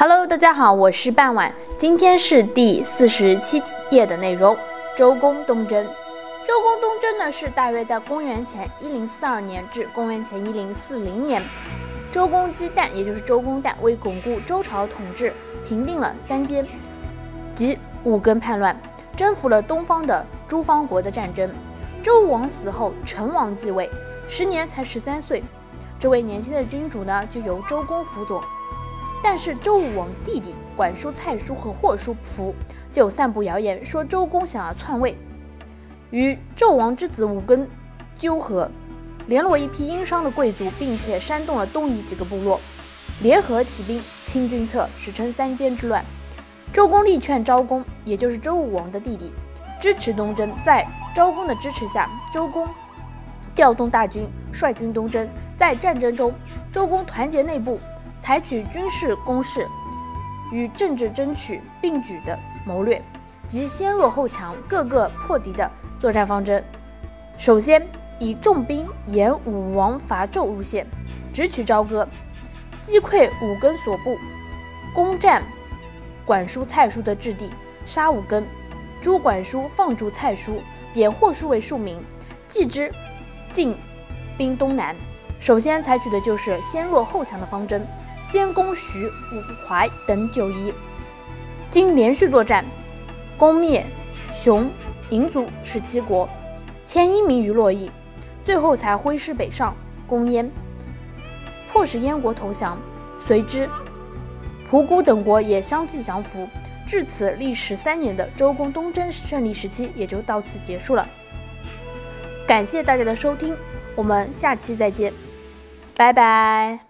Hello，大家好，我是半晚，今天是第四十七页的内容。周公东征，周公东征呢是大约在公元前一零四二年至公元前一零四零年。周公姬旦，也就是周公旦，为巩固周朝统治，平定了三监及五更叛乱，征服了东方的诸方国的战争。周武王死后，成王继位，时年才十三岁。这位年轻的君主呢，就由周公辅佐。但是周武王弟弟管叔、蔡叔和霍叔不服就散布谣言，说周公想要篡位，与纣王之子武庚纠合，联络一批殷商的贵族，并且煽动了东夷几个部落，联合起兵清君侧，史称三监之乱。周公力劝昭公，也就是周武王的弟弟，支持东征。在昭公的支持下，周公调动大军，率军东征。在战争中，周公团结内部。采取军事攻势与政治争取并举的谋略，及先弱后强、各个破敌的作战方针。首先以重兵沿武王伐纣路线，直取朝歌，击溃武庚所部，攻占管叔、蔡叔的阵地，杀武庚，诛管叔，放逐蔡叔，贬霍叔为庶民，继之进兵东南。首先采取的就是先弱后强的方针。先攻徐、武怀等九夷，经连续作战，攻灭熊、嬴族十七国，千一民于洛邑，最后才挥师北上，攻燕，迫使燕国投降。随之，蒲姑等国也相继降服。至此，历时三年的周公东征胜利时期也就到此结束了。感谢大家的收听，我们下期再见，拜拜。